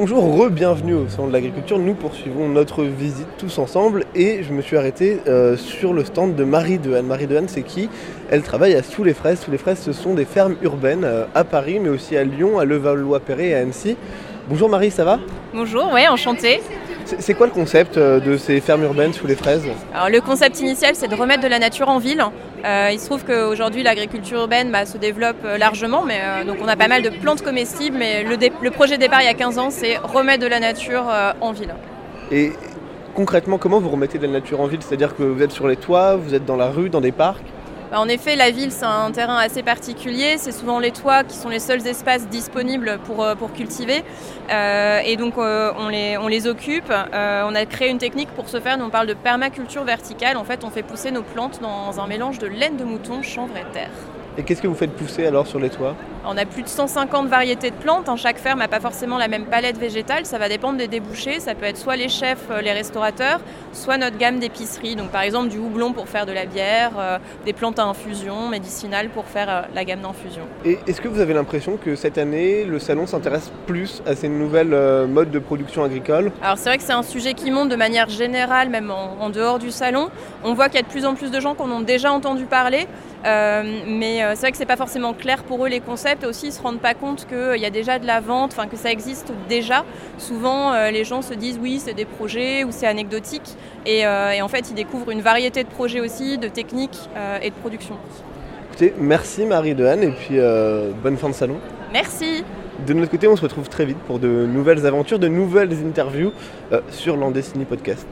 Bonjour, re-bienvenue au Salon de l'Agriculture. Nous poursuivons notre visite tous ensemble et je me suis arrêté euh, sur le stand de Marie Dehaene. Marie Dehaene, c'est qui? Elle travaille à Sous les Fraises. Sous les Fraises, ce sont des fermes urbaines euh, à Paris, mais aussi à Lyon, à Levallois-Perret et à Annecy. Bonjour Marie, ça va? Bonjour, oui, enchanté. C'est quoi le concept euh, de ces fermes urbaines sous les fraises Alors, le concept initial, c'est de remettre de la nature en ville. Euh, il se trouve qu'aujourd'hui, l'agriculture urbaine bah, se développe euh, largement, mais euh, donc on a pas mal de plantes comestibles. Mais le, projet de départ il y a 15 ans, c'est remettre de la nature euh, en ville. Et concrètement, comment vous remettez de la nature en ville? C'est-à-dire que vous êtes sur les toits, vous êtes dans la rue, dans des parcs? Bah, en effet, la ville, c'est un terrain assez particulier. C'est souvent les toits qui sont les seuls espaces disponibles pour, euh, cultiver. Euh, et donc, euh, on, les, occupe. On a créé une technique pour ce faire. Nous, on parle de permaculture verticale. En fait, on fait pousser nos plantes dans un mélange de laine de mouton, chanvre et terre. Et qu'est-ce que vous faites pousser alors sur les toits? On a plus de 150 variétés de plantes. hein. Chaque ferme n'a pas forcément la même palette végétale. Ça va dépendre des débouchés. Ça peut être soit les chefs, euh, les restaurateurs, soit notre gamme d'épicerie. Donc par exemple du houblon pour faire de la bière, euh, des plantes à infusion médicinales pour faire euh, la gamme d'infusion. Et est-ce que vous avez l'impression que cette année, le salon s'intéresse plus à ces nouvelles euh, modes de production agricole? Alors c'est vrai que c'est un sujet qui monte de manière générale, même en, en dehors du salon. On voit qu'il y a de plus en plus de gens qui en ont déjà entendu parler. Mais c'est vrai que c'est pas forcément clair pour eux les concepts et aussi ils se rendent pas compte qu'il y a déjà de la vente, enfin que ça existe déjà. Souvent euh, les gens se disent oui c'est des projets ou c'est anecdotique et, euh, et en fait ils découvrent une variété de projets aussi, de techniques euh, et de production. Écoutez, merci Marie Dehaene et puis euh, bonne fin de salon. Merci De notre côté, on se retrouve très vite pour de nouvelles aventures, de nouvelles interviews euh, sur l'Andesini Podcast.